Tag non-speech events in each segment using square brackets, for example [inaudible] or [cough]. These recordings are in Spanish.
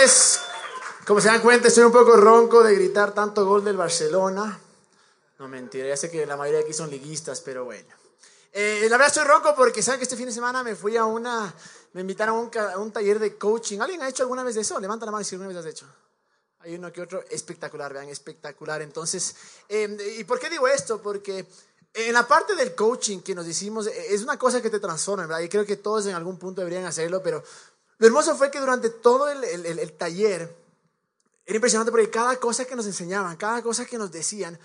señores, como se dan cuenta, estoy un poco ronco de gritar tanto gol del Barcelona. No mentira, ya sé que la mayoría de aquí son liguistas, pero bueno. Eh, la verdad estoy ronco porque saben que este fin de semana me fui a una, me invitaron a un, a un taller de coaching. ¿Alguien ha hecho alguna vez de eso? Levanta la mano si alguna vez has hecho. Hay uno que otro espectacular, vean, espectacular. Entonces, eh, ¿y por qué digo esto? Porque en la parte del coaching que nos hicimos, eh, es una cosa que te transforma, ¿verdad? Y creo que todos en algún punto deberían hacerlo, pero lo hermoso fue que durante todo el, el, el taller, era impresionante porque cada cosa que nos enseñaban, cada cosa que nos decían,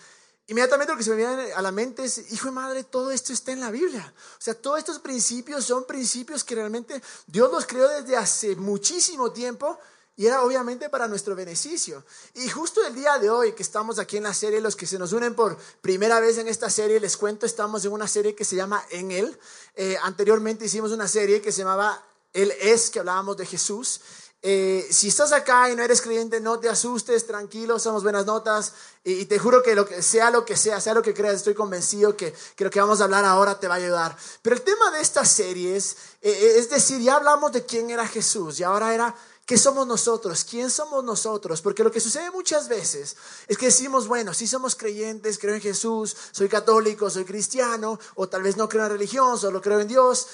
Inmediatamente lo que se me viene a la mente es, hijo de madre, todo esto está en la Biblia. O sea, todos estos principios son principios que realmente Dios los creó desde hace muchísimo tiempo y era obviamente para nuestro beneficio. Y justo el día de hoy que estamos aquí en la serie, los que se nos unen por primera vez en esta serie, les cuento, estamos en una serie que se llama En Él. Eh, anteriormente hicimos una serie que se llamaba Él es, que hablábamos de Jesús. Eh, si estás acá y no eres creyente, no te asustes, tranquilo, somos buenas notas. Y, te juro que, lo que sea lo que sea, sea lo que creas, estoy convencido que, lo que vamos a hablar ahora te va a ayudar. Pero el tema de esta serie es, eh, es decir, ya hablamos de quién era Jesús y ahora era ¿Qué somos nosotros? ¿Quién somos nosotros? Porque lo que sucede muchas veces es que decimos, bueno, sí somos creyentes, creo en Jesús, soy católico, soy cristiano, o tal vez no creo en religión, solo creo en Dios.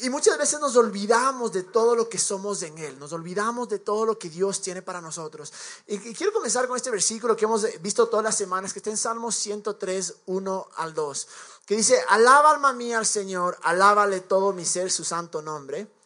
Y muchas veces nos olvidamos de todo lo que somos en Él, nos olvidamos de todo lo que Dios tiene para nosotros. Y quiero comenzar con este versículo que hemos visto todas las semanas, que está en Salmos 103, 1 al 2, que dice, alaba alma mía al Señor, alábale todo mi ser su santo nombre.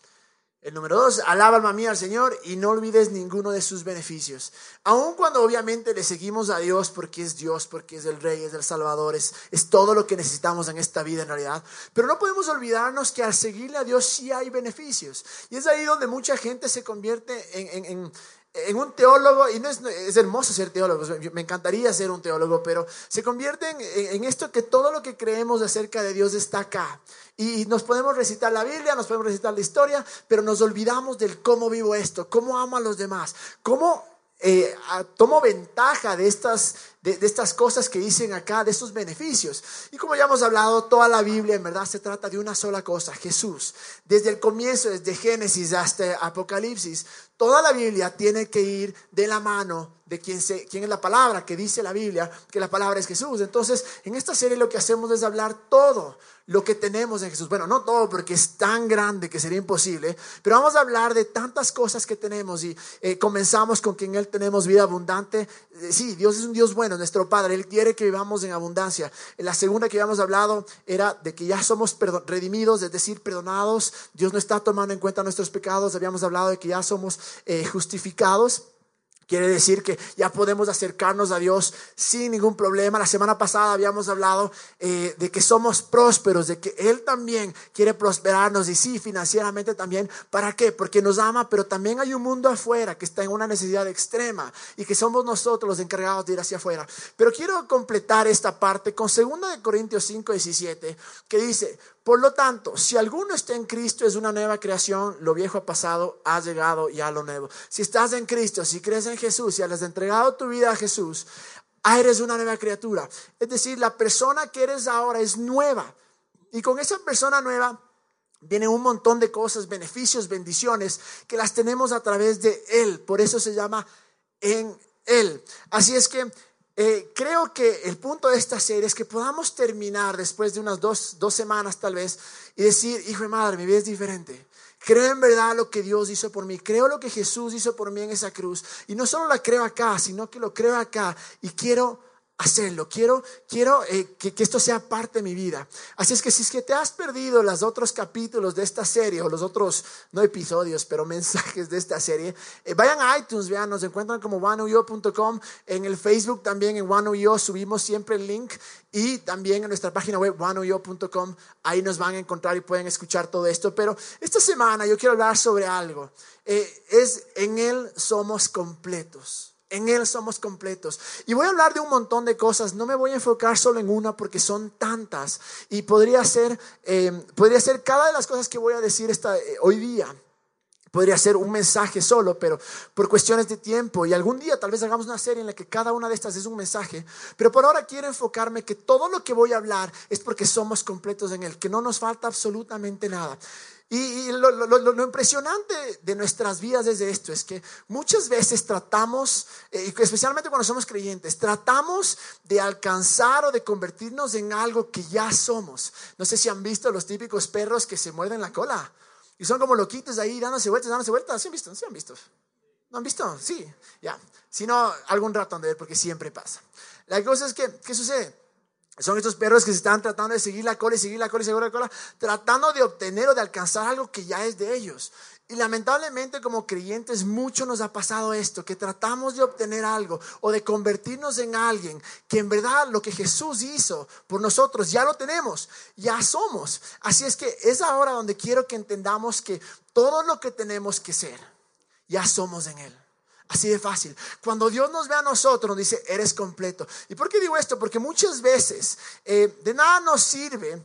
El número dos, alaba alma mía al Señor y no olvides ninguno de sus beneficios. Aun cuando obviamente le seguimos a Dios porque es Dios, porque es el Rey, es el Salvador, es, es todo lo que necesitamos en esta vida en realidad. Pero no podemos olvidarnos que al seguirle a Dios sí hay beneficios. Y es ahí donde mucha gente se convierte en, en, en en un teólogo, y no es, es, hermoso ser teólogo, me encantaría ser un teólogo, pero se convierte en, esto que todo lo que creemos acerca de Dios está acá. Y nos podemos recitar la Biblia, nos podemos recitar la historia, pero nos olvidamos del cómo vivo esto, cómo amo a los demás, cómo eh, tomo ventaja de estas, de, estas cosas que dicen acá, de estos beneficios. Y como ya hemos hablado, toda la Biblia en verdad se trata de una sola cosa, Jesús. Desde el comienzo, desde Génesis hasta Apocalipsis, toda la Biblia tiene que ir de la mano de quién, se, quién es la palabra, que dice la Biblia, que la palabra es Jesús. Entonces, en esta serie lo que hacemos es hablar todo lo que tenemos en Jesús. Bueno, no todo porque es tan grande que sería imposible, pero vamos a hablar de tantas cosas que tenemos y eh, comenzamos con que en Él tenemos vida abundante. Eh, sí, Dios es un Dios bueno, nuestro Padre, Él quiere que vivamos en abundancia. La segunda que habíamos hablado era de que ya somos redimidos, es decir, perdonados. Dios no está tomando en cuenta nuestros pecados. Habíamos hablado de que ya somos eh, justificados. Quiere decir que ya podemos acercarnos a Dios sin ningún problema. La semana pasada habíamos hablado eh, de que somos prósperos, de que Él también quiere prosperarnos y sí, financieramente también. ¿Para qué? Porque nos ama, pero también hay un mundo afuera que está en una necesidad extrema y que somos nosotros los encargados de ir hacia afuera. Pero quiero completar esta parte con 2 Corintios 5, 17, que dice, por lo tanto, si alguno está en Cristo es una nueva creación, lo viejo ha pasado, ha llegado ya lo nuevo. Si estás en Cristo, si crees en Jesús, si has entregado tu vida a Jesús, eres una nueva criatura. Es decir, la persona que eres ahora es nueva. Y con esa persona nueva viene un montón de cosas, beneficios, bendiciones, que las tenemos a través de Él. Por eso se llama en Él. Así es que eh, creo que el punto de esta serie es que podamos terminar después de unas dos, dos semanas tal vez y decir, hijo de madre, mi vida es diferente. Creo en verdad lo que Dios hizo por mí. Creo lo que Jesús hizo por mí en esa cruz. Y no solo la creo acá, sino que lo creo acá. Y quiero hacerlo, quiero, quiero eh, que, esto sea parte de mi vida. Así es que si es que te has perdido los otros capítulos de esta serie o los otros, no episodios, pero [laughs] mensajes de esta serie, eh, vayan a iTunes, vean, nos encuentran como oneuyo.com, en el Facebook también en oneuyo subimos siempre el link y también en nuestra página web oneuyo.com, ahí nos van a encontrar y pueden escuchar todo esto. Pero esta semana yo quiero hablar sobre algo, eh, es en Él somos completos. En Él somos completos. Y voy a hablar de un montón de cosas. No me voy a enfocar solo en una porque son tantas. Y podría ser, eh, podría ser cada de las cosas que voy a decir esta, eh, hoy día. Podría ser un mensaje solo, pero por cuestiones de tiempo. Y algún día tal vez hagamos una serie en la que cada una de estas es un mensaje. Pero por ahora quiero enfocarme que todo lo que voy a hablar es porque somos completos en Él, que no nos falta absolutamente nada. Y, lo, impresionante de nuestras vidas desde esto es que muchas veces tratamos, eh, especialmente cuando somos creyentes, tratamos de alcanzar o de convertirnos en algo que ya somos. No sé si han visto los típicos perros que se muerden la cola y son como loquitos ahí dándose vueltas, dándose vueltas. ¿Sí han visto? ¿Sí han visto? ¿No han visto? Sí, ya. Si no, algún rato han de ver porque siempre pasa. La cosa es que, ¿qué sucede? Son estos perros que se están tratando de seguir la cola y seguir la cola y seguir la cola, tratando de obtener o de alcanzar algo que ya es de ellos. Y lamentablemente como creyentes mucho nos ha pasado esto, que tratamos de obtener algo o de convertirnos en alguien que en verdad lo que Jesús hizo por nosotros ya lo tenemos, ya somos. Así es que es ahora donde quiero que entendamos que todo lo que tenemos que ser, ya somos en Él. Así de fácil. Cuando Dios nos ve a nosotros, nos dice, eres completo. ¿Y por qué digo esto? Porque muchas veces eh, de nada nos sirve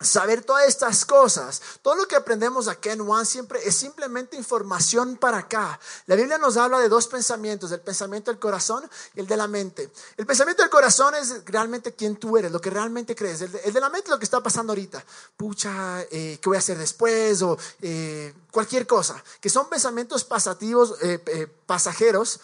saber todas estas cosas, todo lo que aprendemos aquí en One siempre es simplemente información para acá. La Biblia nos habla de dos pensamientos, el pensamiento del corazón y el de la mente. El pensamiento del corazón es realmente quién tú eres, lo que realmente crees. El de, la mente es lo que está pasando ahorita. Pucha, eh, ¿qué voy a hacer después? O eh, cualquier cosa. Que son pensamientos pasativos, eh, pasajeros,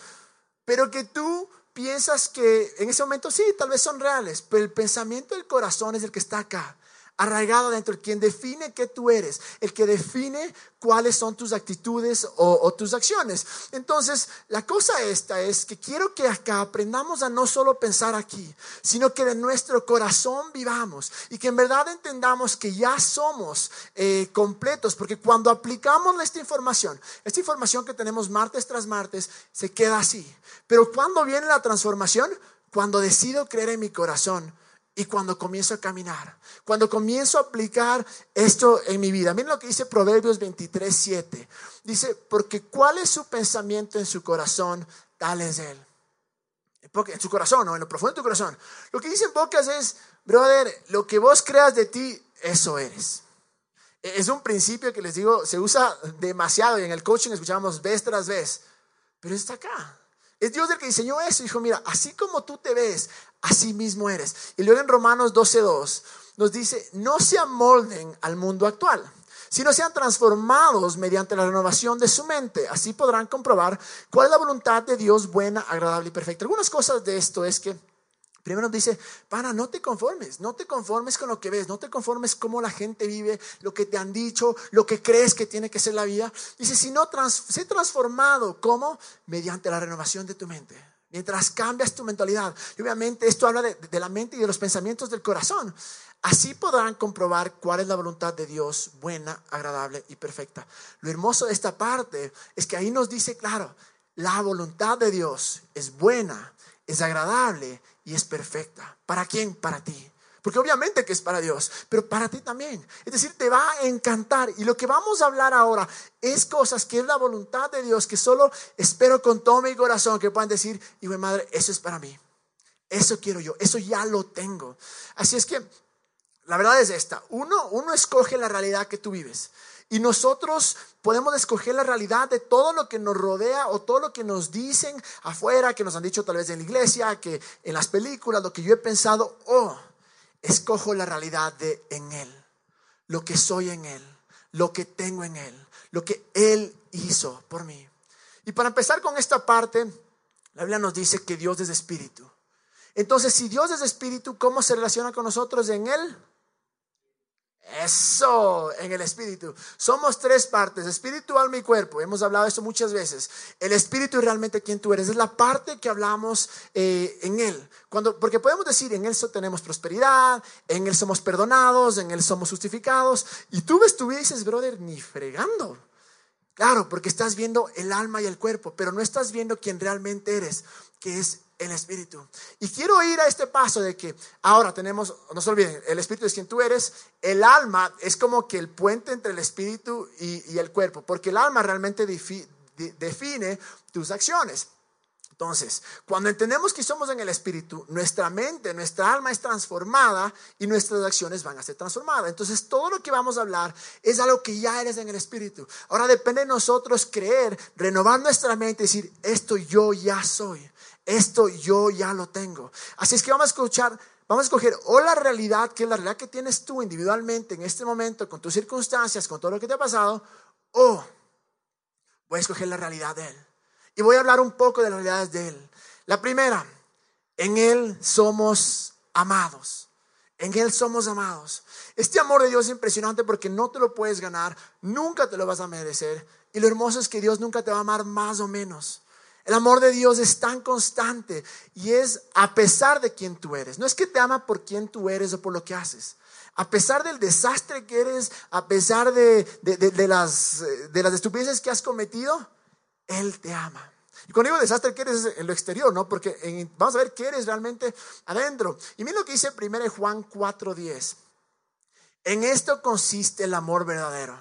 pero que tú piensas que en ese momento sí, tal vez son reales, pero el pensamiento del corazón es el que está acá arraigado dentro, quien define qué tú eres, el que define cuáles son tus actitudes o, tus acciones. Entonces, la cosa esta es que quiero que acá aprendamos a no solo pensar aquí, sino que de nuestro corazón vivamos y que en verdad entendamos que ya somos eh, completos, porque cuando aplicamos esta información, esta información que tenemos martes tras martes, se queda así. Pero cuando viene la transformación, cuando decido creer en mi corazón, y cuando comienzo a caminar, cuando comienzo a aplicar esto en mi vida. Miren lo que dice Proverbios 23, 7. Dice, porque cuál es su pensamiento en su corazón, tal es él. En su corazón, o en lo profundo de tu corazón. Lo que dicen pocas es, brother, lo que vos creas de ti, eso eres. Es un principio que les digo, se usa demasiado y en el coaching escuchamos vez tras vez, pero está acá. Es Dios el que diseñó eso. Dijo, mira, así como tú te ves, así mismo eres. Y luego en Romanos 12.2 nos dice, no se amolden al mundo actual, sino sean transformados mediante la renovación de su mente. Así podrán comprobar cuál es la voluntad de Dios buena, agradable y perfecta. Algunas cosas de esto es que Primero dice, para, no te conformes, no te conformes con lo que ves, no te conformes cómo la gente vive, lo que te han dicho, lo que crees que tiene que ser la vida. Dice, si no, sé transformado, ¿cómo? Mediante la renovación de tu mente. Mientras cambias tu mentalidad. Y obviamente esto habla de, de la mente y de los pensamientos del corazón. Así podrán comprobar cuál es la voluntad de Dios, buena, agradable y perfecta. Lo hermoso de esta parte es que ahí nos dice, claro, la voluntad de Dios es buena, es agradable y es perfecta. ¿Para quién? Para ti. Porque obviamente que es para Dios, pero para ti también. Es decir, te va a encantar. Y lo que vamos a hablar ahora es cosas que es la voluntad de Dios, que solo espero con todo mi corazón que puedan decir, hijo de madre, eso es para mí. Eso quiero yo, eso ya lo tengo. Así es que la verdad es esta, uno, uno escoge la realidad que tú vives. Y nosotros podemos escoger la realidad de todo lo que nos rodea o todo lo que nos dicen afuera, que nos han dicho tal vez en la iglesia, que en las películas, lo que yo he pensado, oh, escojo la realidad de en Él, lo que soy en Él, lo que tengo en Él, lo que Él hizo por mí. Y para empezar con esta parte, la Biblia nos dice que Dios es espíritu. Entonces, si Dios es espíritu, ¿cómo se relaciona con nosotros en Él? Eso, en el espíritu. Somos tres partes, espíritu, alma y cuerpo. Hemos hablado de esto muchas veces. El espíritu es realmente quien tú eres. Es la parte que hablamos eh, en él. Cuando, porque podemos decir, en él tenemos prosperidad, en él somos perdonados, en él somos justificados. Y tú ves tu vida y dices, brother, ni fregando. Claro, porque estás viendo el alma y el cuerpo, pero no estás viendo quién realmente eres, que es el Espíritu. Y quiero ir a este paso de que ahora tenemos, no se olviden, el Espíritu es quien tú eres, el alma es como que el puente entre el Espíritu y, el cuerpo, porque el alma realmente define tus acciones. Entonces, cuando entendemos que somos en el Espíritu, nuestra mente, nuestra alma es transformada y nuestras acciones van a ser transformadas. Entonces, todo lo que vamos a hablar es algo que ya eres en el Espíritu. Ahora depende de nosotros creer, renovar nuestra mente y decir, esto yo ya soy. Esto yo ya lo tengo. Así es que vamos a escuchar, vamos a escoger o la realidad, que es la realidad que tienes tú individualmente en este momento, con tus circunstancias, con todo lo que te ha pasado, o voy a escoger la realidad de Él. Y voy a hablar un poco de las realidades de Él. La primera, en Él somos amados. En Él somos amados. Este amor de Dios es impresionante porque no te lo puedes ganar, nunca te lo vas a merecer. Y lo hermoso es que Dios nunca te va a amar más o menos. El amor de Dios es tan constante y es a pesar de quien tú eres. No es que te ama por quien tú eres o por lo que haces. A pesar del desastre que eres, a pesar de, las, de las estupideces que has cometido, Él te ama. Y cuando digo desastre, ¿qué eres en lo exterior? ¿no? Porque vamos a ver qué eres realmente adentro. Y mira lo que dice 1 Juan 4:10. En esto consiste el amor verdadero.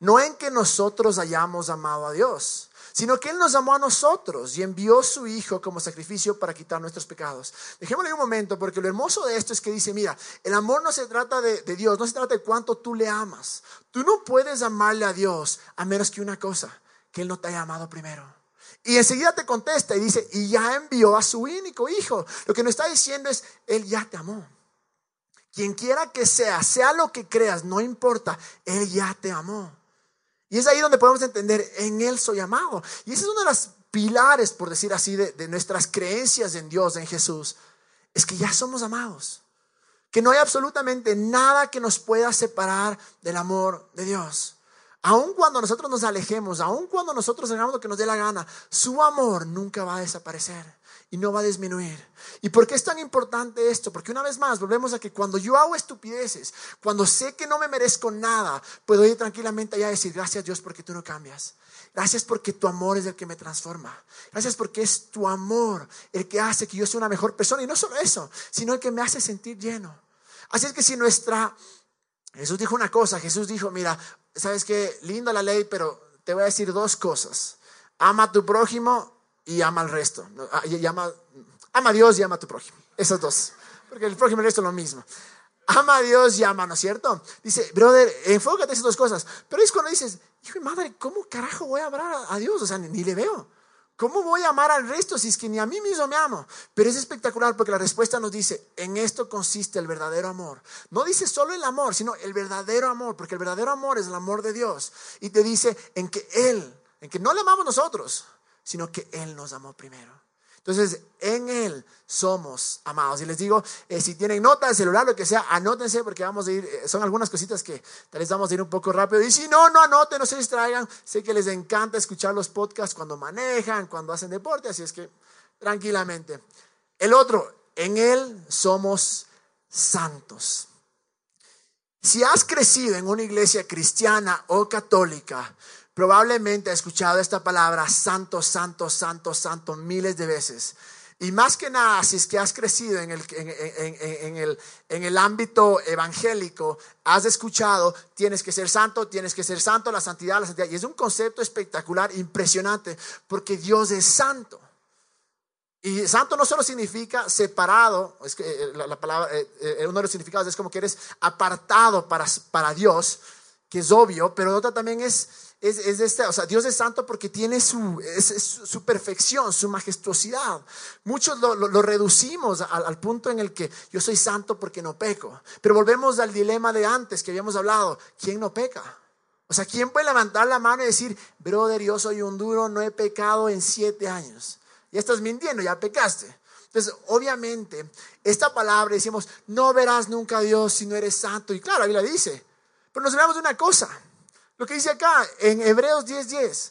No en que nosotros hayamos amado a Dios, sino que Él nos amó a nosotros y envió su Hijo como sacrificio para quitar nuestros pecados. Dejémosle un momento, porque lo hermoso de esto es que dice, mira, el amor no se trata de, de Dios, no se trata de cuánto tú le amas. Tú no puedes amarle a Dios a menos que una cosa, que Él no te haya amado primero. Y enseguida te contesta y dice, y ya envió a su único hijo. Lo que nos está diciendo es, Él ya te amó. Quien quiera que sea, sea lo que creas, no importa, Él ya te amó. Y es ahí donde podemos entender, en Él soy amado. Y ese es uno de los pilares, por decir así, de, de nuestras creencias en Dios, en Jesús. Es que ya somos amados. Que no hay absolutamente nada que nos pueda separar del amor de Dios. Aun cuando nosotros nos alejemos, aun cuando nosotros hagamos lo que nos dé la gana, su amor nunca va a desaparecer y no va a disminuir. ¿Y por qué es tan importante esto? Porque una vez más, volvemos a que cuando yo hago estupideces, cuando sé que no me merezco nada, puedo ir tranquilamente allá y decir, gracias Dios porque tú no cambias. Gracias porque tu amor es el que me transforma. Gracias porque es tu amor el que hace que yo sea una mejor persona. Y no solo eso, sino el que me hace sentir lleno. Así es que si nuestra... Jesús dijo una cosa, Jesús dijo, mira, sabes qué, linda la ley, pero te voy a decir dos cosas. Ama a tu prójimo y ama al resto. Ah, ama, a Dios y ama a tu prójimo. Esas dos. Porque el prójimo y el resto es lo mismo. Ama a Dios y ama, ¿no es cierto? Dice, brother, enfócate en esas dos cosas. Pero es cuando dices, hijo de madre, ¿cómo carajo voy a hablar a Dios? O sea, ni le veo. ¿Cómo voy a amar al resto si es que ni a mí mismo me amo? Pero es espectacular porque la respuesta nos dice, en esto consiste el verdadero amor. No dice solo el amor, sino el verdadero amor, porque el verdadero amor es el amor de Dios. Y te dice en que Él, en que no le amamos nosotros, sino que Él nos amó primero. Entonces, en Él somos amados. Y les digo, eh, si tienen nota de celular, lo que sea, anótense porque vamos a ir, eh, son algunas cositas que tal vez vamos a ir un poco rápido. Y si no, no anoten, no se distraigan. Sé que les encanta escuchar los podcasts cuando manejan, cuando hacen deporte, así es que tranquilamente. El otro, en Él somos santos. Si has crecido en una iglesia cristiana o católica, probablemente ha escuchado esta palabra santo, santo, santo, santo miles de veces. Y más que nada, si es que has crecido en el, en, el, en el ámbito evangélico, has escuchado, tienes que ser santo, tienes que ser santo, la santidad, la santidad. Y es un concepto espectacular, impresionante, porque Dios es santo. Y santo no solo significa separado, es que eh, la, palabra, eh, eh, uno de los significados es como que eres apartado para, para Dios, que es obvio, pero otra también es es, es este, o sea, Dios es santo porque tiene su, su perfección, su majestuosidad. Muchos lo, reducimos al, punto en el que yo soy santo porque no peco. Pero volvemos al dilema de antes que habíamos hablado. ¿Quién no peca? O sea, ¿quién puede levantar la mano y decir, brother, yo soy un duro, no he pecado en siete años? Ya estás mintiendo, ya pecaste. Entonces, obviamente, esta palabra decimos, no verás nunca a Dios si no eres santo. Y claro, la Biblia dice, pero nos olvidamos de una cosa. Lo que dice acá en Hebreos 10:10.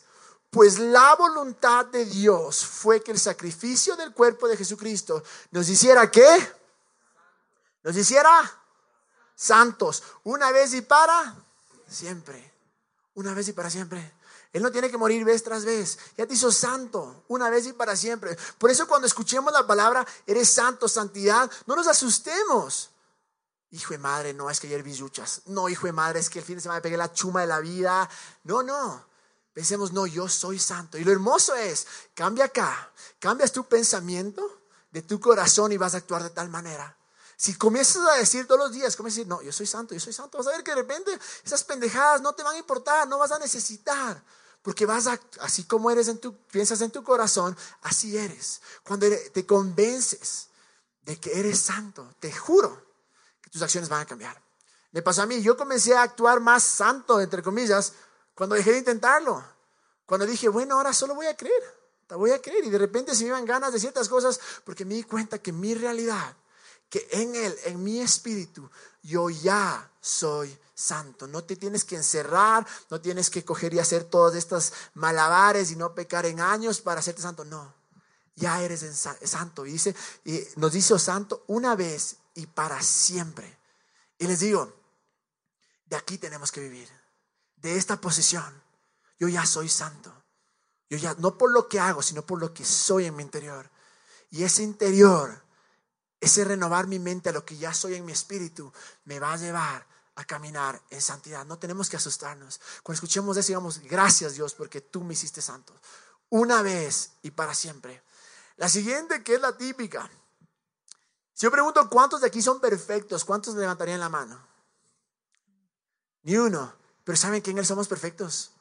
Pues la voluntad de Dios fue que el sacrificio del cuerpo de Jesucristo nos hiciera qué? Nos hiciera santos, una vez y para siempre. Una vez y para siempre. Él no tiene que morir vez tras vez. Ya te hizo santo, una vez y para siempre. Por eso cuando escuchemos la palabra, eres santo, santidad, no nos asustemos. Hijo de madre, no, es que ayer vi. No, hijo de madre, es que el fin de semana me pegué la chuma de la vida. No, no. Pensemos, no, yo soy santo. Y lo hermoso es, cambia acá, cambias tu pensamiento de tu corazón y vas a actuar de tal manera. Si comienzas a decir todos los días, comienzas a decir, no, yo soy santo, yo soy santo, vas a ver que de repente esas pendejadas no te van a importar, no vas a necesitar. Porque vas a, así como eres en tu, piensas en tu corazón, así eres. Cuando te convences de que eres santo. Te juro tus acciones van a cambiar. Me pasó a mí, yo comencé a actuar más santo, entre comillas, cuando dejé de intentarlo. Cuando dije, bueno, ahora solo voy a creer, voy a creer. Y de repente se me iban ganas de ciertas cosas porque me di cuenta que mi realidad, que en Él, en mi espíritu, yo ya soy santo. No te tienes que encerrar, no tienes que coger y hacer todas estas malabares y no pecar en años para hacerte santo. No, ya eres santo. Y, dice, y nos dice, oh santo, una vez y para siempre. Y les digo, de aquí tenemos que vivir, de esta posición. Yo ya soy santo. Yo ya, no por lo que hago, sino por lo que soy en mi interior. Y ese interior, ese renovar mi mente a lo que ya soy en mi espíritu, me va a llevar a caminar en santidad. No tenemos que asustarnos. Cuando escuchemos eso, digamos, gracias Dios porque tú me hiciste santo. Una vez y para siempre. La siguiente, que es la típica. Si yo pregunto cuántos de aquí son perfectos, ¿cuántos levantarían la mano? Ni uno. Pero ¿saben que en Él somos perfectos?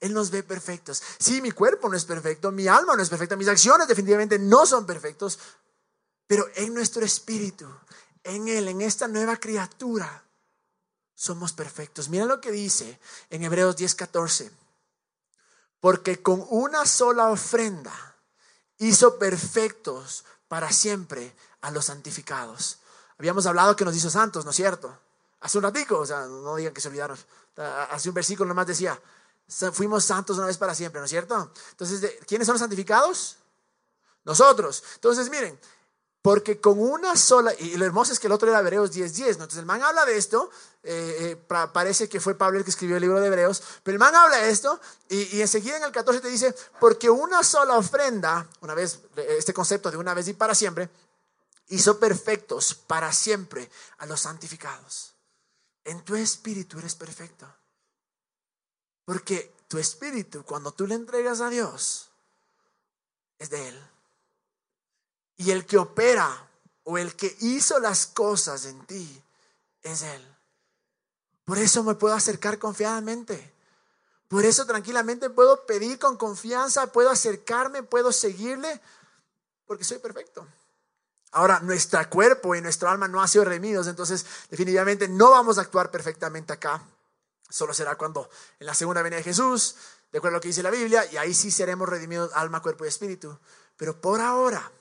Él nos ve perfectos. Sí, mi cuerpo no es perfecto, mi alma no es perfecta, mis acciones definitivamente no son perfectos, pero en nuestro espíritu, en Él, en esta nueva criatura, somos perfectos. Mira lo que dice en Hebreos 10:14. Porque con una sola ofrenda hizo perfectos para siempre a los santificados. Habíamos hablado que nos hizo santos, ¿no es cierto? Hace un ratico, o sea, no digan que se olvidaron. Hace un versículo nomás decía, fuimos santos una vez para siempre, ¿no es cierto? Entonces, ¿quiénes son los santificados? Nosotros. Entonces, miren, porque con una sola, y lo hermoso es que el otro era Hebreos 10.10, 10, entonces el man habla de esto, eh, eh, parece que fue Pablo el que escribió el libro de Hebreos, pero el man habla de esto, y, y, enseguida en el 14 te dice, porque una sola ofrenda, una vez, este concepto de una vez y para siempre, hizo perfectos para siempre a los santificados. En tu espíritu eres perfecto. Porque tu espíritu, cuando tú le entregas a Dios, es de Él. Y el que opera o el que hizo las cosas en ti es Él. Por eso me puedo acercar confiadamente. Por eso tranquilamente puedo pedir con confianza, puedo acercarme, puedo seguirle, porque soy perfecto. Ahora, nuestro cuerpo y nuestro alma no han sido redimidos, entonces definitivamente no vamos a actuar perfectamente acá. Solo será cuando en la segunda venida de Jesús, de acuerdo a lo que dice la Biblia, y ahí sí seremos redimidos alma, cuerpo y espíritu. Pero por ahora,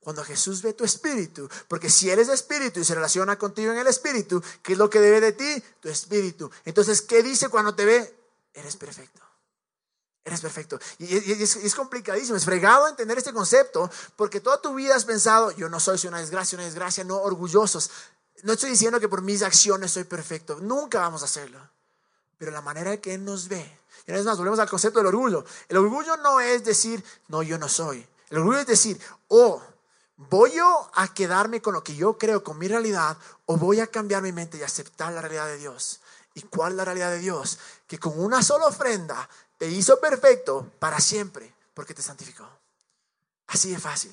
cuando Jesús ve tu espíritu, porque si Él es espíritu y se relaciona contigo en el espíritu, ¿qué es lo que debe de ti? Tu espíritu. Entonces, ¿qué dice cuando te ve? Eres perfecto. Eres perfecto. Y, es, complicadísimo, es fregado entender este concepto, porque toda tu vida has pensado, yo no soy, soy una desgracia, una desgracia, no orgullosos. No estoy diciendo que por mis acciones soy perfecto, nunca vamos a hacerlo pero la manera en que Él nos ve. Y una vez más, volvemos al concepto del orgullo. El orgullo no es decir, no, yo no soy. El orgullo es decir, oh, voy yo a quedarme con lo que yo creo, con mi realidad, o voy a cambiar mi mente y aceptar la realidad de Dios. ¿Y cuál es la realidad de Dios? Que con una sola ofrenda te hizo perfecto para siempre, porque te santificó. Así de fácil.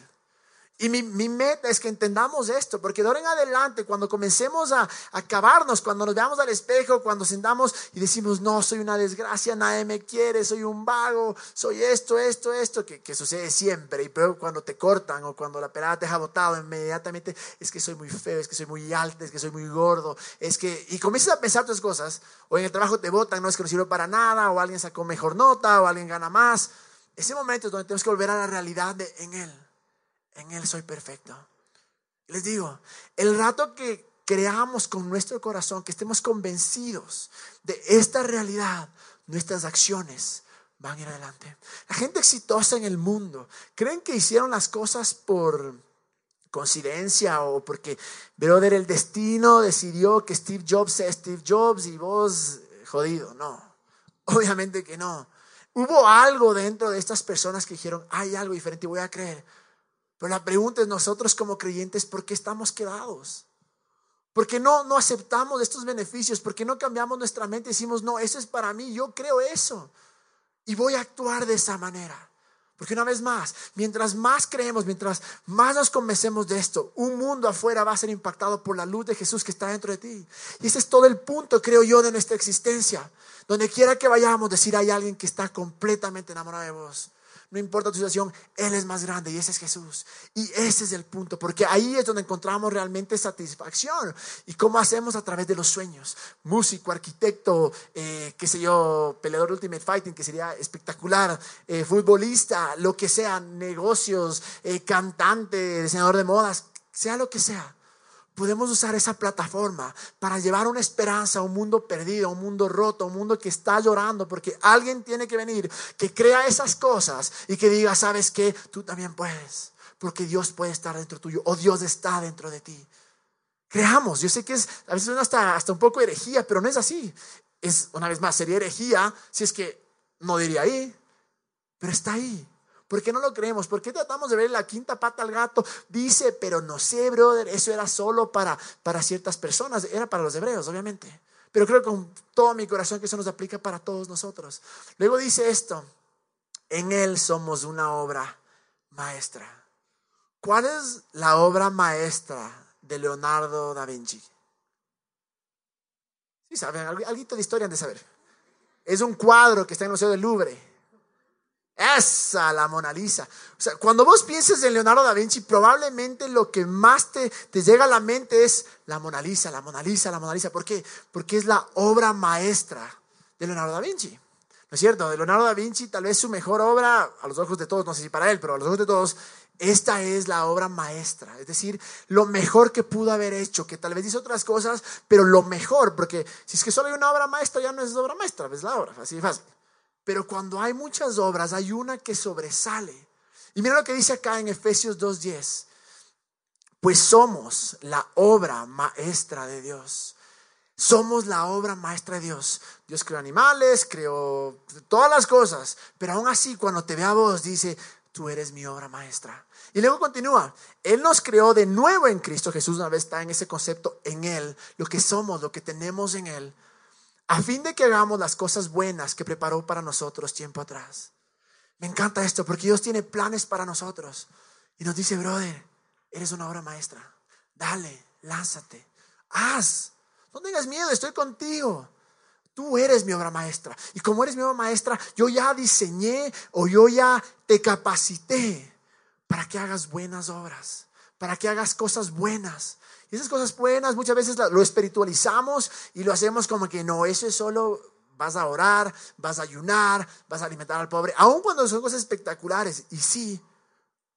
Y mi, meta es que entendamos esto, porque de ahora en adelante, cuando comencemos a, acabarnos, cuando nos veamos al espejo, cuando sentamos y decimos, no, soy una desgracia, nadie me quiere, soy un vago, soy esto, esto, esto, que, que sucede siempre. Y pero cuando te cortan o cuando la pelada te ha botado, inmediatamente es que soy muy feo, es que soy muy alto, es que soy muy gordo, es que. Y comienzas a pensar tus cosas, o en el trabajo te botan, no es que no sirve para nada, o alguien sacó mejor nota, o alguien gana más. Ese momento es donde tenemos que volver a la realidad en Él en Él soy perfecto. Les digo, el rato que creamos con nuestro corazón, que estemos convencidos de esta realidad, nuestras acciones van a ir adelante. La gente exitosa en el mundo, ¿creen que hicieron las cosas por coincidencia o porque, brother, el destino decidió que Steve Jobs sea Steve Jobs y vos jodido? No, obviamente que no. Hubo algo dentro de estas personas que dijeron, hay algo diferente y voy a creer. Pero la pregunta es nosotros como creyentes, ¿por qué estamos quedados? ¿Por qué no, no aceptamos estos beneficios? ¿Por qué no cambiamos nuestra mente y decimos, no, eso es para mí, yo creo eso? Y voy a actuar de esa manera. Porque una vez más, mientras más creemos, mientras más nos convencemos de esto, un mundo afuera va a ser impactado por la luz de Jesús que está dentro de ti. Y ese es todo el punto, creo yo, de nuestra existencia. Donde quiera que vayamos, decir hay alguien que está completamente enamorado de vos. No importa tu situación, Él es más grande y ese es Jesús. Y ese es el punto, porque ahí es donde encontramos realmente satisfacción. ¿Y cómo hacemos a través de los sueños? Músico, arquitecto, eh, qué sé yo, peleador Ultimate Fighting, que sería espectacular, eh, futbolista, lo que sea, negocios, eh, cantante, diseñador de modas, sea lo que sea podemos usar esa plataforma para llevar una esperanza a un mundo perdido, a un mundo roto, a un mundo que está llorando, porque alguien tiene que venir que crea esas cosas y que diga, sabes que tú también puedes, porque Dios puede estar dentro tuyo o Dios está dentro de ti. Creamos, yo sé que es, a veces hasta, hasta un poco herejía, pero no es así. Es, una vez más, sería herejía si es que no diría ahí, pero está ahí. ¿Por qué no lo creemos? ¿Por qué tratamos de ver la quinta pata al gato? Dice, pero no sé, brother, eso era solo para, para ciertas personas, era para los hebreos, obviamente. Pero creo con todo mi corazón que eso nos aplica para todos nosotros. Luego dice esto, en Él somos una obra maestra. ¿Cuál es la obra maestra de Leonardo da Vinci? Sí, saben, algo de historia han de saber. Es un cuadro que está en el Museo del Louvre. Esa, la Mona Lisa. O sea, cuando vos pienses en Leonardo da Vinci, probablemente lo que más te, te llega a la mente es la Mona Lisa, la Mona Lisa, la Mona Lisa. ¿Por qué? Porque es la obra maestra de Leonardo da Vinci. ¿No es cierto? De Leonardo da Vinci, tal vez su mejor obra, a los ojos de todos, no sé si para él, pero a los ojos de todos, esta es la obra maestra. Es decir, lo mejor que pudo haber hecho, que tal vez hizo otras cosas, pero lo mejor, porque si es que solo hay una obra maestra, ya no es obra maestra, es la obra, así de fácil. Pero cuando hay muchas obras, hay una que sobresale. Y mira lo que dice acá en Efesios 2.10. Pues somos la obra maestra de Dios. Somos la obra maestra de Dios. Dios creó animales, creó todas las cosas. Pero aún así, cuando te ve a vos, dice, tú eres mi obra maestra. Y luego continúa, Él nos creó de nuevo en Cristo Jesús, una vez está en ese concepto, en Él, lo que somos, lo que tenemos en Él a fin de que hagamos las cosas buenas que preparó para nosotros tiempo atrás. Me encanta esto porque Dios tiene planes para nosotros y nos dice, brother, eres una obra maestra. Dale, lánzate, haz. No tengas miedo, estoy contigo. Tú eres mi obra maestra. Y como eres mi obra maestra, yo ya diseñé o yo ya te capacité para que hagas buenas obras, para que hagas cosas buenas. Esas cosas buenas muchas veces lo espiritualizamos y lo hacemos como que no, eso es solo vas a orar, vas a ayunar, vas a alimentar al pobre, aun cuando son cosas espectaculares. Y sí,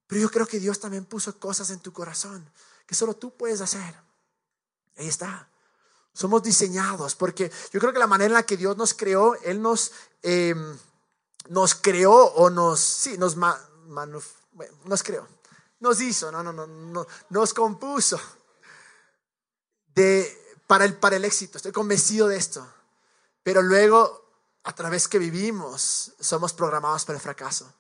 pero yo creo que Dios también puso cosas en tu corazón que solo tú puedes hacer. Ahí está. Somos diseñados porque yo creo que la manera en la que Dios nos creó, Él nos, em, nos creó o nos, sí, nos, nos creó, nos hizo, no, no, no, no, nos compuso de, para, el, para el éxito. Estoy convencido de esto. Pero luego, a través que vivimos, somos programados para el fracaso.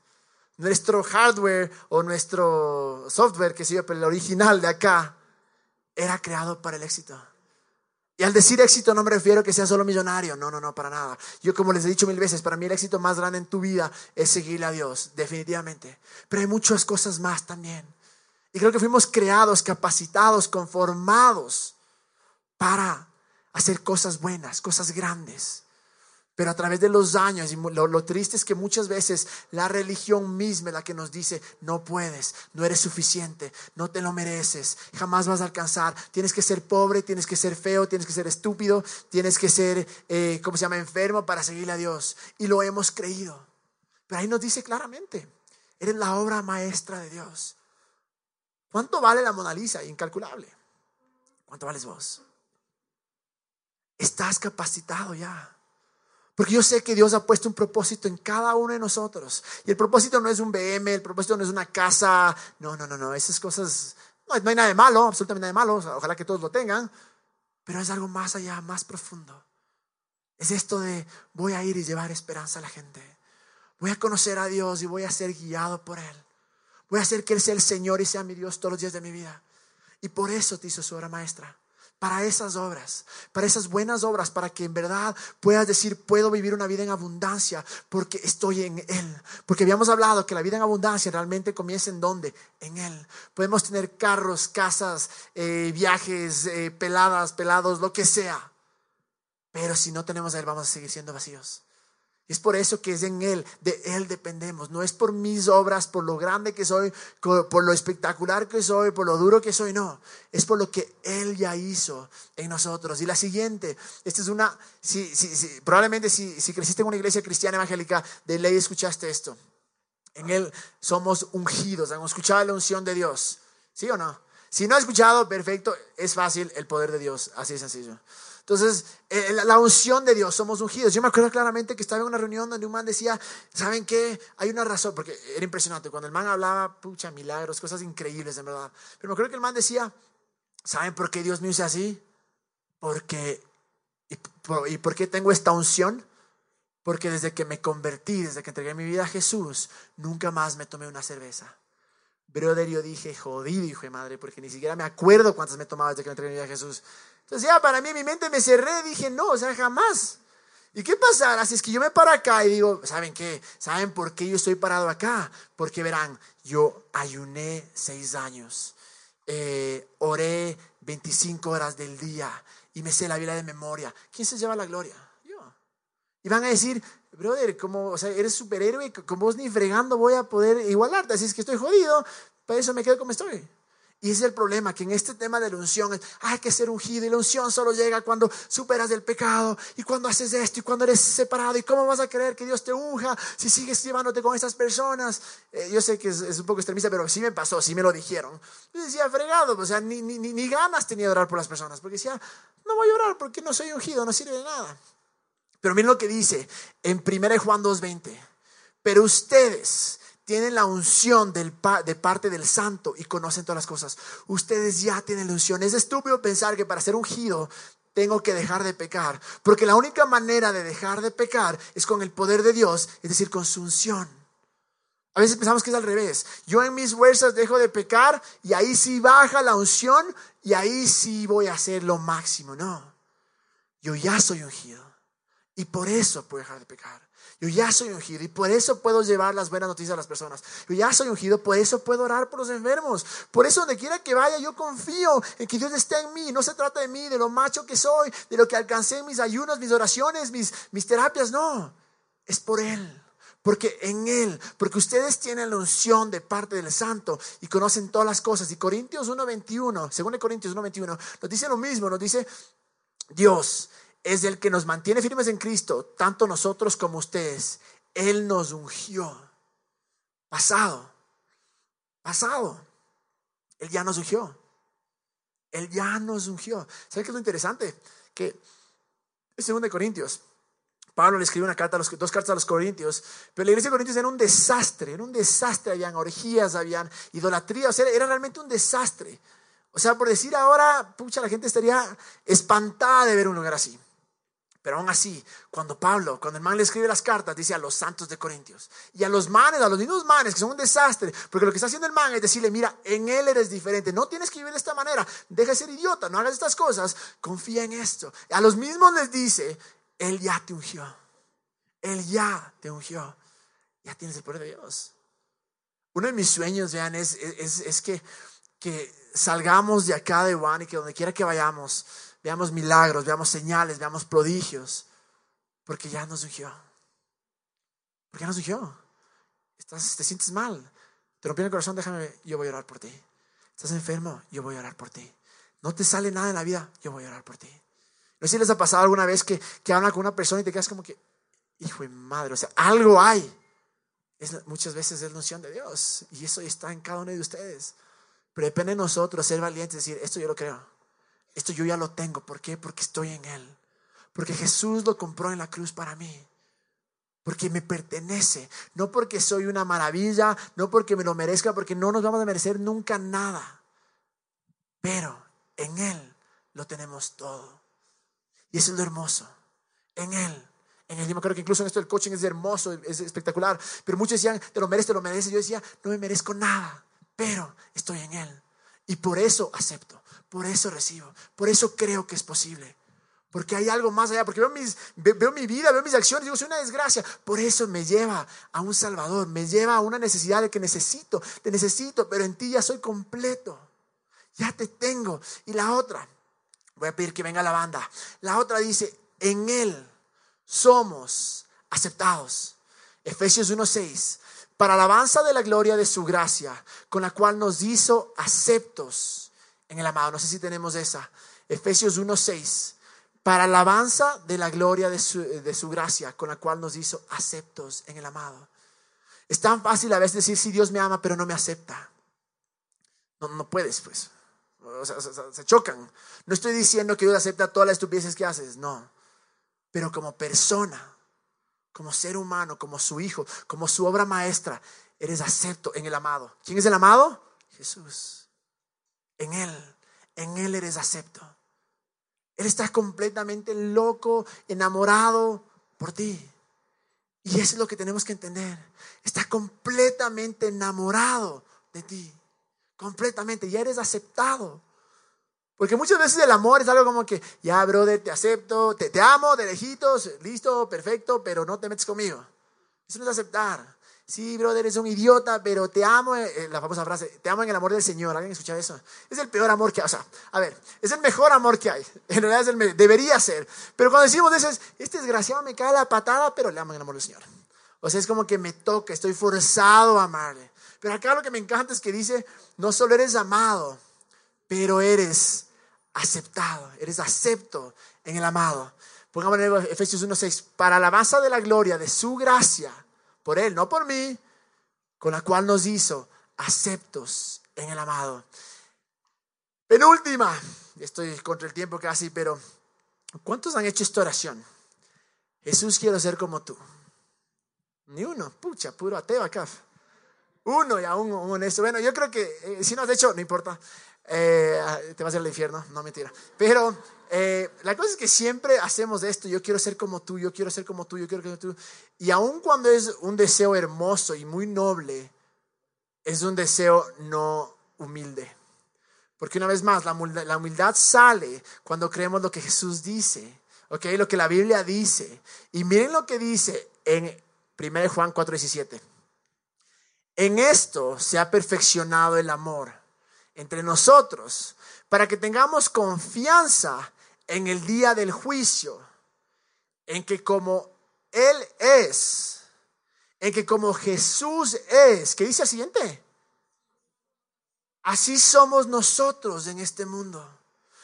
Nuestro hardware o nuestro software, que se pero el original de acá, era creado para el éxito. Y al decir éxito no me refiero que sea solo millonario, no, no, no, para nada. Yo como les he dicho mil veces, para mí el éxito más grande en tu vida es seguirle a Dios, definitivamente. Pero hay muchas cosas más también. Y creo que fuimos creados, capacitados, conformados para hacer cosas buenas, cosas grandes. Pero a través de los años, y lo, triste es que muchas veces la religión misma es la que nos dice, no puedes, no eres suficiente, no te lo mereces, jamás vas a alcanzar, tienes que ser pobre, tienes que ser feo, tienes que ser estúpido, tienes que ser, eh, ¿cómo se llama?, enfermo para seguirle a Dios. Y lo hemos creído. Pero ahí nos dice claramente, eres la obra maestra de Dios. ¿Cuánto vale la Mona Lisa? Incalculable. ¿Cuánto vales vos? Estás capacitado ya. Porque yo sé que Dios ha puesto un propósito en cada uno de nosotros. Y el propósito no es un BM, el propósito no es una casa. No, no, no, no. Esas cosas, no, hay nada de malo, absolutamente nada de malo. Ojalá que todos lo tengan. Pero es algo más allá, más profundo. Es esto de voy a ir y llevar esperanza a la gente. Voy a conocer a Dios y voy a ser guiado por Él. Voy a hacer que Él sea el Señor y sea mi Dios todos los días de mi vida. Y por eso te hizo su obra maestra para esas obras, para esas buenas obras, para que en verdad puedas decir, puedo vivir una vida en abundancia porque estoy en Él. Porque habíamos hablado que la vida en abundancia realmente comienza en dónde? En Él. Podemos tener carros, casas, eh, viajes, eh, peladas, pelados, lo que sea. Pero si no tenemos a Él, vamos a seguir siendo vacíos. Es por eso que es en Él, de Él dependemos. No es por mis obras, por lo grande que soy, por lo espectacular que soy, por lo duro que soy, no. Es por lo que Él ya hizo en nosotros. Y la siguiente, esta es una, si, si, probablemente si, si creciste en una iglesia cristiana evangélica, de ley escuchaste esto. En Él somos ungidos, hemos escuchado la unción de Dios. ¿Sí o no? Si no has escuchado, perfecto, es fácil el poder de Dios, así de sencillo. Entonces, eh, la unción de Dios, somos ungidos. Yo me acuerdo claramente que estaba en una reunión donde un man decía, ¿saben qué? Hay una razón, porque era impresionante. Cuando el man hablaba, pucha, milagros, cosas increíbles, en verdad. Pero me acuerdo que el man decía, ¿saben por qué Dios me usa así? Porque, ¿y por, ¿y por qué tengo esta unción? Porque desde que me convertí, desde que entregué mi vida a Jesús, nunca más me tomé una cerveza. Brother, yo dije, jodido, hijo de madre, porque ni siquiera me acuerdo cuántas me tomaba desde que me entregué a Jesús. Entonces ya para mí mi mente me cerré, dije, no, o sea, jamás. ¿Y qué pasará si es que yo me paro acá y digo, ¿saben qué? ¿Saben por qué yo estoy parado acá? Porque verán, yo ayuné seis años, eh, oré 25 horas del día y me sé la Biblia de memoria. ¿Quién se lleva la gloria? Y van a decir, brother, como, o sea, eres superhéroe, con vos ni fregando voy a poder igualarte, así es que estoy jodido, para eso me quedo como estoy. Y ese es el problema, que en este tema de la unción hay que ser ungido y la unción solo llega cuando superas el pecado y cuando haces esto y cuando eres separado. ¿Y cómo vas a creer que Dios te unja si sigues llevándote con estas personas? Eh, yo sé que es, un poco extremista, pero sí me pasó, sí me lo dijeron. Yo decía, fregado, o sea, ni, ni, ni, ganas tenía de orar por las personas, porque decía, no voy a orar porque no soy ungido, no sirve de nada. Pero miren lo que dice en 1 Juan 2.20. Pero ustedes tienen la unción de parte del santo y conocen todas las cosas. Ustedes ya tienen la unción. Es estúpido pensar que para ser ungido tengo que dejar de pecar, porque la única manera de dejar de pecar es con el poder de Dios, es decir, con su unción. A veces pensamos que es al revés. Yo en mis fuerzas dejo de pecar y ahí sí baja la unción y ahí sí voy a hacer lo máximo. No, yo ya soy ungido y por eso puedo dejar de pecar. Yo ya soy ungido y por eso puedo llevar las buenas noticias a las personas. Yo ya soy ungido, por eso puedo orar por los enfermos. Por eso donde quiera que vaya, yo confío en que Dios esté en mí. No se trata de mí, de lo macho que soy, de lo que alcancé en mis ayunos, mis oraciones, mis, mis terapias. No, es por Él. Porque en Él, porque ustedes tienen la unción de parte del Santo y conocen todas las cosas. Y Corintios 1.21, según Corintios 1.21, nos dice lo mismo, nos dice Dios es el que nos mantiene firmes en Cristo, tanto nosotros como ustedes. Él nos ungió. Pasado. Pasado. Él ya nos ungió. Él ya nos ungió. ¿Sabe qué es lo interesante? Que segundo de Corintios. Pablo le escribió una carta a los, dos cartas a los Corintios, pero la iglesia de Corintios era un desastre, era un desastre, habían orgías, habían idolatría, o sea, era realmente un desastre. O sea, por decir ahora, pucha, la gente estaría espantada de ver un lugar así. Pero aún así, cuando Pablo, cuando el man le escribe las cartas, dice a los santos de Corintios y a los manes, a los mismos manes que son un desastre, porque lo que está haciendo el man es decirle, mira, en él eres diferente, no tienes que vivir de esta manera, deja de ser idiota, no hagas estas cosas, confía en esto. A los mismos les dice, él ya te ungió, él ya te ungió, ya tienes el poder de Dios. Uno de mis sueños, vean, es, es, es que, que salgamos de acá de Juan y que donde quiera que vayamos, veamos milagros, veamos señales, veamos prodigios, porque ya nos ungió. Porque ya nos ungió. Estás, te sientes mal, te rompió el corazón, déjame, yo voy a orar por ti. Estás enfermo, yo voy a orar por ti. No te sale nada en la vida, yo voy a orar por ti. No sé si les ha pasado alguna vez que, que hablan con una persona y te quedas como que, hijo de madre, o sea, algo hay. Muchas veces es la de Dios y eso está en cada uno de ustedes. Pero depende de nosotros ser valientes y decir, esto yo lo creo. Esto yo ya lo tengo. ¿Por qué? Porque estoy en Él. Porque Jesús lo compró en la cruz para mí. Porque me pertenece. No porque soy una maravilla, no porque me lo merezca, porque no nos vamos a merecer nunca nada. Pero en Él lo tenemos todo. Y eso es lo hermoso. En Él. En Él. Yo me acuerdo que incluso en esto del coaching es hermoso, es espectacular. Pero muchos decían, te lo mereces, te lo mereces. Yo decía, no me merezco nada. Pero estoy en Él. Y por eso acepto. Por eso recibo, por eso creo que es posible. Porque hay algo más allá, porque veo, mis, veo mi vida, veo mis acciones, digo, soy una desgracia. Por eso me lleva a un Salvador, me lleva a una necesidad de que necesito, te necesito, pero en ti ya soy completo. Ya te tengo. Y la otra, voy a pedir que venga la banda. La otra dice, en Él somos aceptados. Efesios 1:6, para alabanza de la gloria de su gracia, con la cual nos hizo aceptos en el amado. No sé si tenemos esa. Efesios 1:6, para alabanza de la gloria de su, de su gracia, con la cual nos hizo aceptos en el amado. Es tan fácil a veces decir, si Dios me ama, pero no me acepta. No, no puedes, pues. Se, chocan. No estoy diciendo que Dios acepta todas las estupideces que haces, no. Pero como persona, como ser humano, como su hijo, como su obra maestra, eres acepto en el amado. ¿Quién es el amado? Jesús. En Él, en Él eres acepto. Él está completamente loco, enamorado por ti. Y eso es lo que tenemos que entender. Está completamente enamorado de ti. Completamente. Ya eres aceptado. Porque muchas veces el amor es algo como que, ya, brother, te acepto, te, te amo de lejitos, listo, perfecto, pero no te metes conmigo. Eso no es aceptar. Sí, brother, eres un idiota, pero te amo, eh, eh, la famosa frase, te amo en el amor del Señor. ¿Alguien escucha eso? Es el peor amor que hay. O sea, a ver, es el mejor amor que hay. [laughs] En realidad es el, debería ser. Pero cuando decimos eso, es, este desgraciado me cae la patada, pero le amo en el amor del Señor. O sea, es como que me toca, estoy forzado a amarle. Pero acá lo que me encanta es que dice, no solo eres amado, pero eres aceptado, eres acepto en el amado. Pongamos en Efesios 1.6, para la base de la gloria de su gracia por Él, no por mí, con la cual nos hizo aceptos en el amado. Penúltima, estoy contra el tiempo casi, pero ¿cuántos han hecho esta oración? Jesús, quiero ser como tú. Ni uno, pucha, puro ateo acá. Uno y aún un honesto. Bueno, yo creo que eh, si no has hecho, no importa. Eh, te vas al infierno, no mentira. Pero eh, la cosa es que siempre hacemos esto, yo quiero ser como tú, yo quiero ser como tú, yo quiero ser como tú. Y aun cuando es un deseo hermoso y muy noble, es un deseo no humilde. Porque una vez más, la humildad, la humildad sale cuando creemos lo que Jesús dice, ¿ok? Lo que la Biblia dice. Y miren lo que dice en 1 Juan 4:17. En esto se ha perfeccionado el amor entre nosotros, para que tengamos confianza en el día del juicio, en que como Él es, en que como Jesús es, ¿qué dice el siguiente? Así somos nosotros en este mundo.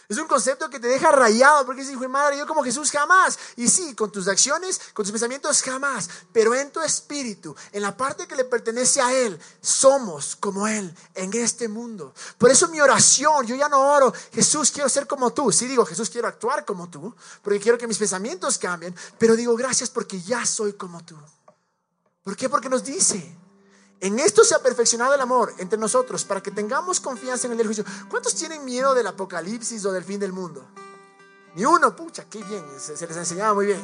Es un concepto que te deja rayado porque dices, hijo de madre, yo como Jesús jamás. Y sí, con tus acciones, con tus pensamientos jamás. Pero en tu espíritu, en la parte que le pertenece a Él, somos como Él en este mundo. Por eso mi oración, yo ya no oro, Jesús, quiero ser como tú. Sí digo, Jesús, quiero actuar como tú, porque quiero que mis pensamientos cambien. Pero digo, gracias porque ya soy como tú. ¿Por qué? Porque nos dice. En esto se ha perfeccionado el amor entre nosotros para que tengamos confianza en el juicio. ¿Cuántos tienen miedo del apocalipsis o del fin del mundo? Ni uno, pucha, qué bien, se, les enseñaba muy bien.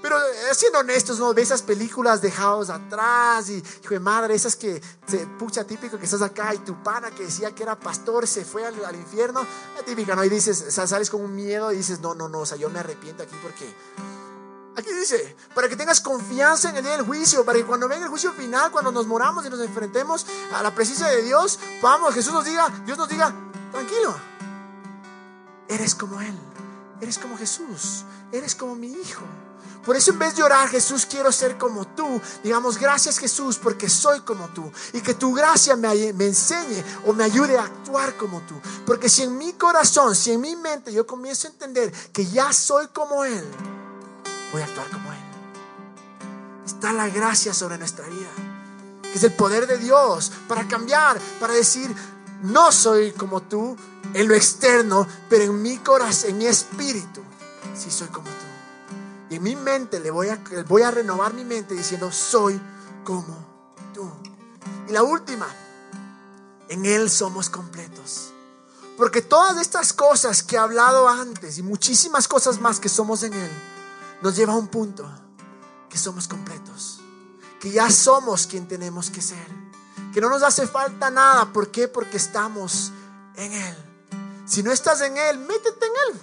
Pero eh, siendo honestos, ¿no? Ve esas películas dejados atrás y, hijo de madre, esas que, se, pucha, típico que estás acá y tu pana que decía que era pastor se fue al, al infierno, la típica, ¿no? Y dices, sales con un miedo y dices, no, no, no, o sea, yo me arrepiento aquí porque Aquí dice, para que tengas confianza en el día del juicio, para que cuando venga el juicio final, cuando nos moramos y nos enfrentemos a la presencia de Dios, vamos, Jesús nos diga, Dios nos diga, tranquilo, eres como Él, eres como Jesús, eres como mi hijo. Por eso en vez de orar, Jesús, quiero ser como tú, digamos, gracias Jesús porque soy como tú. Y que tu gracia me, me, enseñe o me ayude a actuar como tú. Porque si en mi corazón, si en mi mente yo comienzo a entender que ya soy como Él, voy a actuar como Él. Está la gracia sobre nuestra vida. Es el poder de Dios para cambiar, para decir, no soy como tú en lo externo, pero en mi corazón, en mi espíritu, sí soy como tú. Y en mi mente le voy a, voy a renovar mi mente diciendo, soy como tú. Y la última, en Él somos completos. Porque todas estas cosas que he hablado antes y muchísimas cosas más que somos en Él, nos lleva a un punto que somos completos, que ya somos quien tenemos que ser, que no nos hace falta nada. ¿Por qué? Porque estamos en Él. Si no estás en Él, métete en Él.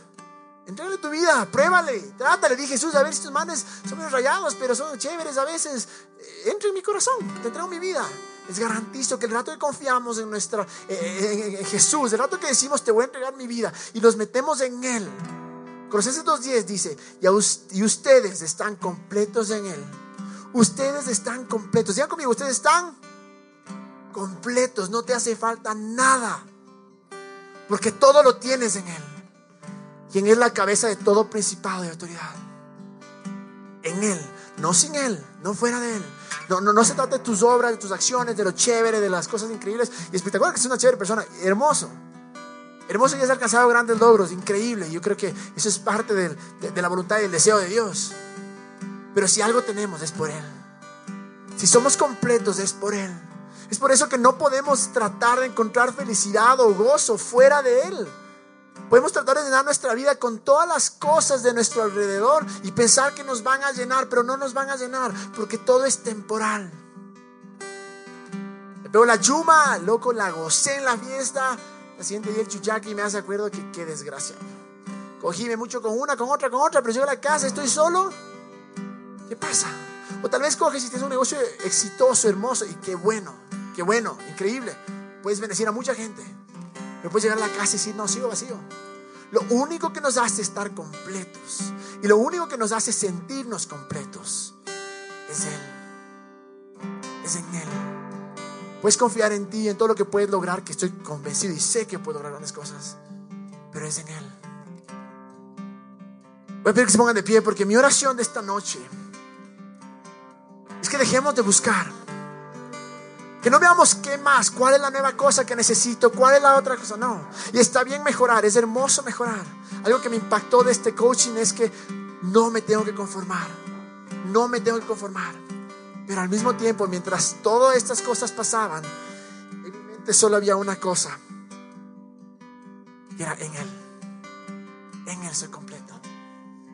Entrégale tu vida, pruébale, trátale. Dije Jesús, a ver si tus manes son muy rayados, pero son chéveres a veces. Entra en mi corazón, te entrego mi vida. Les garantizo que el rato que confiamos en nuestra en Jesús, el rato que decimos te voy a entregar mi vida y nos metemos en Él, Colosenses 2.10 dice, y, ustedes están completos en Él. Ustedes están completos. Digan conmigo, ustedes están completos. No te hace falta nada. Porque todo lo tienes en Él. Quien es la cabeza de todo principado y autoridad. En Él, no sin Él, no fuera de Él. No, no, no se trata de tus obras, de tus acciones, de lo chévere, de las cosas increíbles y espectacular que es una chévere persona. Hermoso. Hermoso y has alcanzado grandes logros, increíble. Yo creo que eso es parte de, de la voluntad y el deseo de Dios. Pero si algo tenemos es por Él. Si somos completos es por Él. Es por eso que no podemos tratar de encontrar felicidad o gozo fuera de Él. Podemos tratar de llenar nuestra vida con todas las cosas de nuestro alrededor y pensar que nos van a llenar, pero no nos van a llenar porque todo es temporal. Pero la yuma, loco, la gocé en la fiesta. La siguiente día el chuchaki me hace acuerdo que qué desgracia. Cogíme mucho con una, con otra, con otra, pero llego a la casa, estoy solo. ¿Qué pasa? O tal vez coges y tienes un negocio exitoso, hermoso, y qué bueno, qué bueno, increíble. Puedes bendecir a mucha gente. Pero puedes llegar a la casa y decir, no, sigo vacío. Lo único que nos hace estar completos y lo único que nos hace sentirnos completos es Él. Es en Él. Puedes confiar en ti, en todo lo que puedes lograr, que estoy convencido y sé que puedo lograr grandes cosas, pero es en Él. Voy a pedir que se pongan de pie porque mi oración de esta noche es que dejemos de buscar que no veamos qué más, cuál es la nueva cosa que necesito, cuál es la otra cosa. No. Y está bien mejorar, es hermoso mejorar. Algo que me impactó de este coaching es que no me tengo que conformar. No me tengo que conformar. Pero al mismo tiempo, mientras todas estas cosas pasaban, en mi mente solo había una cosa. Y era en Él. En Él soy completo.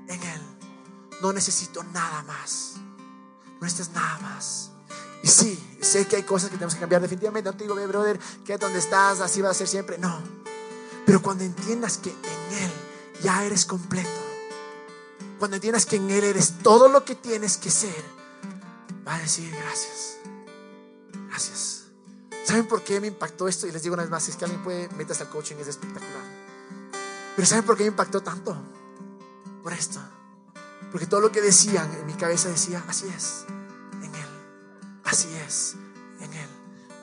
En Él. No necesito nada más. No necesitas nada más. Y sí, sé que hay cosas que tenemos que cambiar. Definitivamente no te digo, brother, que donde estás, así va a ser siempre. No. Pero cuando entiendas que en Él ya eres completo, cuando entiendas que en Él eres todo lo que tienes que ser, va a decir gracias. Gracias. ¿Saben por qué me impactó esto? Y les digo una vez más, si es que alguien puede meterse al coaching, es espectacular. Pero ¿saben por qué me impactó tanto? Por esto. Porque todo lo que decían en mi cabeza decía, así es. Así es en Él.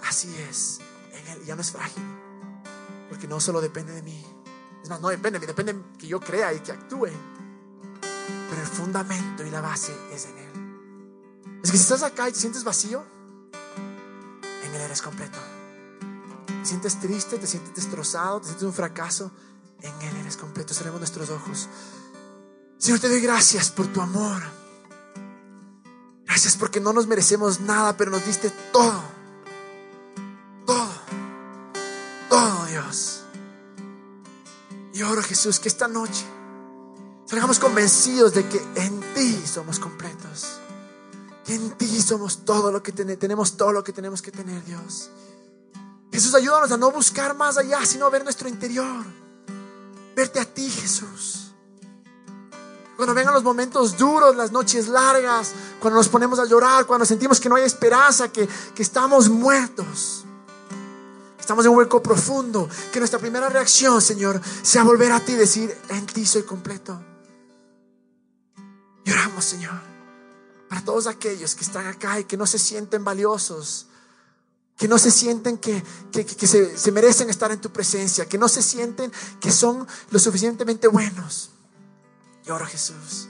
Así es en Él. ya no es frágil. Porque no solo depende de mí. Es más, no depende de mí, depende que yo crea y que actúe. Pero el fundamento y la base es en Él. Es que si estás acá y te sientes vacío, en Él eres completo. Te sientes triste, te sientes destrozado, te sientes un fracaso, en Él eres completo. Cerremos nuestros ojos. Señor, te doy gracias por tu amor. Gracias porque no nos merecemos nada, pero nos diste todo. Todo. Todo, Dios. Y oro, Jesús, que esta noche salgamos convencidos de que en ti somos completos. En ti somos todo lo que tenemos, todo lo que tenemos que tener, Dios. Jesús, ayúdanos a no buscar más allá, sino a ver nuestro interior. Verte a ti, Jesús. Cuando vengan los momentos duros, las noches largas, cuando nos ponemos a llorar, cuando sentimos que no hay esperanza, que, que estamos muertos. Estamos en un hueco profundo. Que nuestra primera reacción, Señor, sea volver a ti y decir, en ti soy completo. Lloramos, Señor, todos aquellos que están acá y que no se sienten valiosos, que no se sienten que, que, se merecen estar en tu presencia, que no se sienten que son lo suficientemente buenos. Y ahora Jesús,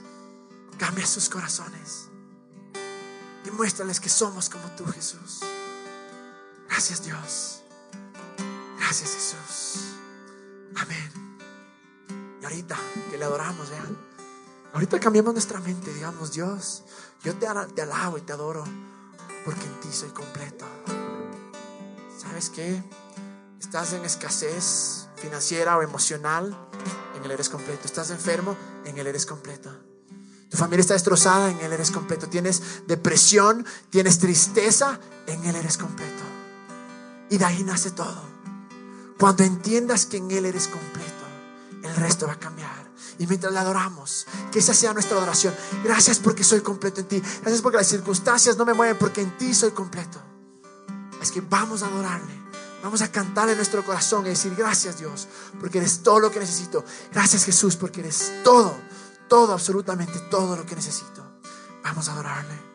cambia sus corazones y muéstrales que somos como tú, Jesús. Gracias Dios. Gracias Jesús. Amén. Y ahorita que le adoramos, vean. Ahorita cambiamos nuestra mente, digamos, Dios, yo te, alabo y te adoro porque en ti soy completo. ¿Sabes qué? Estás en escasez financiera o emocional en Él eres completo. Estás enfermo, en Él eres completo. Tu familia está destrozada, en Él eres completo. Tienes depresión, tienes tristeza, en Él eres completo. Y de ahí nace todo. Cuando entiendas que en Él eres completo, el resto va a cambiar. Y mientras le adoramos, que esa sea nuestra adoración. Gracias porque soy completo en ti. Gracias porque las circunstancias no me mueven, porque en ti soy completo. Es que vamos a adorarle. Vamos a cantarle en nuestro corazón y decir gracias Dios, porque eres todo lo que necesito. Gracias Jesús, porque eres todo, todo, absolutamente todo lo que necesito. Vamos a adorarle.